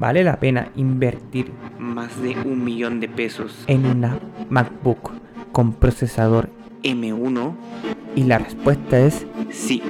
¿Vale la pena invertir más de un millón de pesos en una MacBook con procesador M1? Y la respuesta es sí.